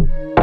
you